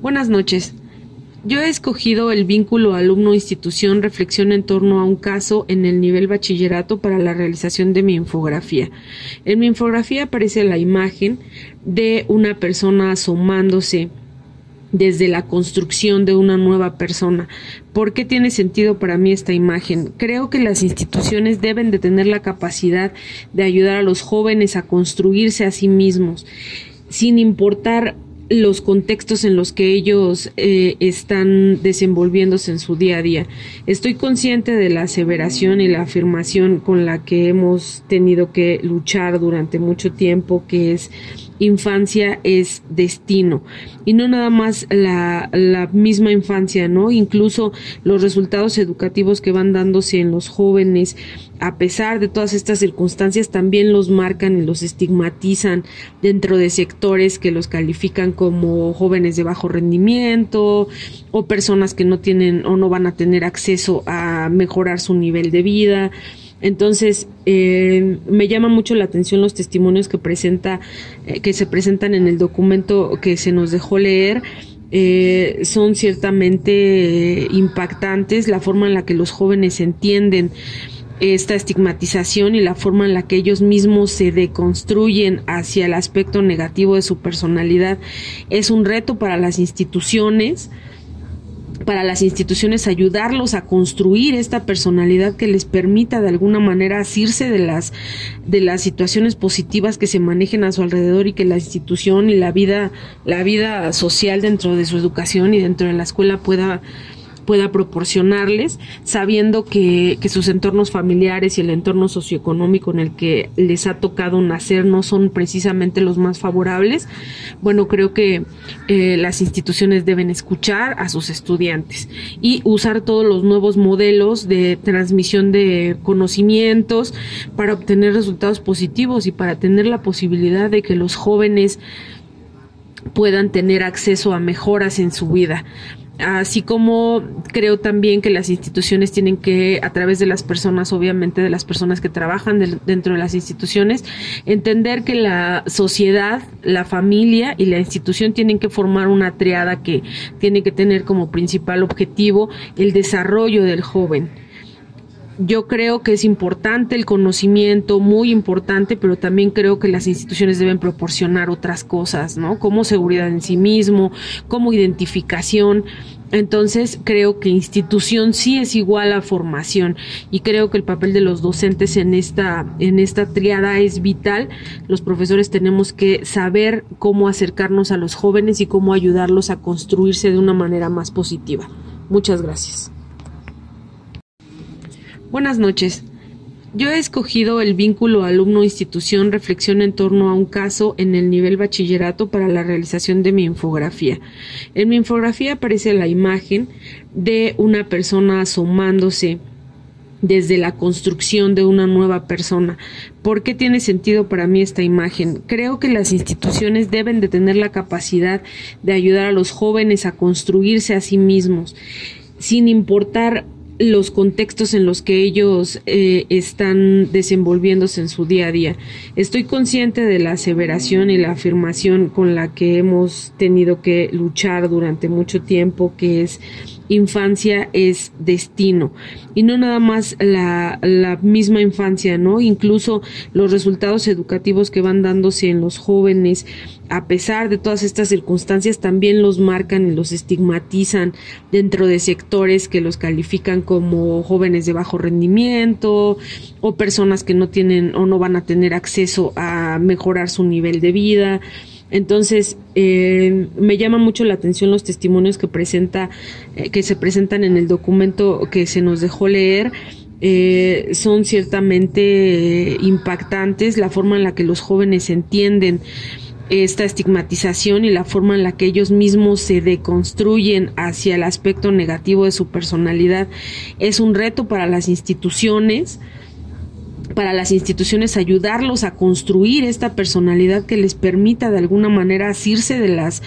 Buenas noches. Yo he escogido el vínculo alumno-institución reflexión en torno a un caso en el nivel bachillerato para la realización de mi infografía. En mi infografía aparece la imagen de una persona asomándose desde la construcción de una nueva persona. ¿Por qué tiene sentido para mí esta imagen? Creo que las instituciones deben de tener la capacidad de ayudar a los jóvenes a construirse a sí mismos, sin importar los contextos en los que ellos eh, están desenvolviéndose en su día a día. Estoy consciente de la aseveración y la afirmación con la que hemos tenido que luchar durante mucho tiempo, que es infancia es destino y no nada más la, misma infancia, ¿no? Incluso los resultados educativos que van dándose en los jóvenes, a pesar de todas estas circunstancias, también los marcan y los estigmatizan dentro de sectores que los califican como jóvenes de bajo rendimiento o personas que no tienen o no van a tener acceso a mejorar su nivel de vida. Entonces, eh, me llama mucho la atención los testimonios que presenta, eh, que se presentan en el documento que se nos dejó leer. Eh, son ciertamente impactantes la forma en la que los jóvenes entienden esta estigmatización y la forma en la que ellos mismos se deconstruyen hacia el aspecto negativo de su personalidad es un reto para las instituciones para las instituciones ayudarlos a construir esta personalidad que les permita de alguna manera asirse de las de las situaciones positivas que se manejen a su alrededor y que la institución y la vida la vida social dentro de su educación y dentro de la escuela pueda pueda proporcionarles, sabiendo que, que, sus entornos familiares y el entorno socioeconómico en el que les ha tocado nacer no son precisamente los más favorables. Bueno, creo que eh, las instituciones deben escuchar a sus estudiantes y usar todos los nuevos modelos de transmisión de conocimientos para obtener resultados positivos y para tener la posibilidad de que los jóvenes puedan tener acceso a mejoras en su vida así como creo también que las instituciones tienen que, a través de las personas, obviamente de las personas que trabajan dentro de las instituciones, entender que la sociedad, la familia y la institución tienen que formar una triada que tiene que tener como principal objetivo el desarrollo del joven yo creo que es importante el conocimiento, muy importante, pero también creo que las instituciones deben proporcionar otras cosas, ¿no? Como seguridad en sí mismo, como identificación. Entonces creo que institución sí es igual a formación y creo que el papel de los docentes en esta en esta triada es vital. Los profesores tenemos que saber cómo acercarnos a los jóvenes y cómo ayudarlos a construirse de una manera más positiva. Muchas gracias. Buenas noches. Yo he escogido el vínculo alumno-institución reflexión en torno a un caso en el nivel bachillerato para la realización de mi infografía. En mi infografía aparece la imagen de una persona asomándose desde la construcción de una nueva persona. ¿Por qué tiene sentido para mí esta imagen? Creo que las instituciones deben de tener la capacidad de ayudar a los jóvenes a construirse a sí mismos, sin importar los contextos en los que ellos eh, están desenvolviéndose en su día a día. Estoy consciente de la aseveración y la afirmación con la que hemos tenido que luchar durante mucho tiempo, que es infancia es destino y no nada más la, la misma infancia, ¿no? Incluso los resultados educativos que van dándose en los jóvenes, a pesar de todas estas circunstancias, también los marcan y los estigmatizan dentro de sectores que los califican como jóvenes de bajo rendimiento o personas que no tienen o no van a tener acceso a mejorar su nivel de vida. Entonces, eh, me llama mucho la atención los testimonios que presenta, eh, que se presentan en el documento que se nos dejó leer. Eh, son ciertamente impactantes la forma en la que los jóvenes entienden esta estigmatización y la forma en la que ellos mismos se deconstruyen hacia el aspecto negativo de su personalidad es un reto para las instituciones para las instituciones ayudarlos a construir esta personalidad que les permita de alguna manera asirse de las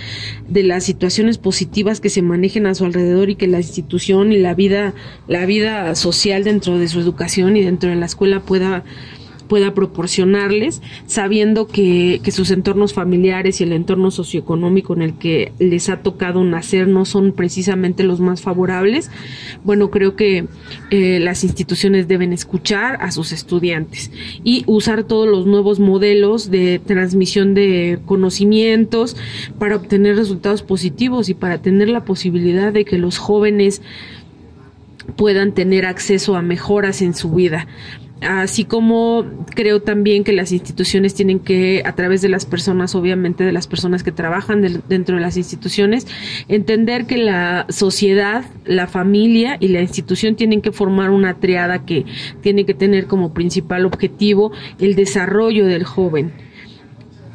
de las situaciones positivas que se manejen a su alrededor y que la institución y la vida la vida social dentro de su educación y dentro de la escuela pueda pueda proporcionarles, sabiendo que, que, sus entornos familiares y el entorno socioeconómico en el que les ha tocado nacer no son precisamente los más favorables. Bueno, creo que eh, las instituciones deben escuchar a sus estudiantes y usar todos los nuevos modelos de transmisión de conocimientos para obtener resultados positivos y para tener la posibilidad de que los jóvenes puedan tener acceso a mejoras en su vida así como creo también que las instituciones tienen que, a través de las personas, obviamente de las personas que trabajan dentro de las instituciones, entender que la sociedad, la familia y la institución tienen que formar una triada que tiene que tener como principal objetivo el desarrollo del joven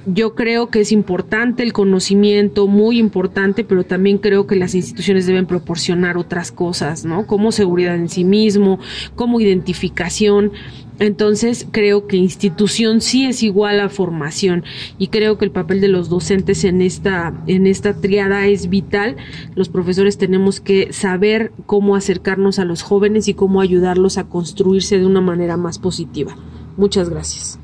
yo creo que es importante el conocimiento, muy importante, pero también creo que las instituciones deben proporcionar otras cosas, ¿no? Como seguridad en sí mismo, como identificación. Entonces creo que institución sí es igual a formación y creo que el papel de los docentes en esta en esta triada es vital. Los profesores tenemos que saber cómo acercarnos a los jóvenes y cómo ayudarlos a construirse de una manera más positiva. Muchas gracias.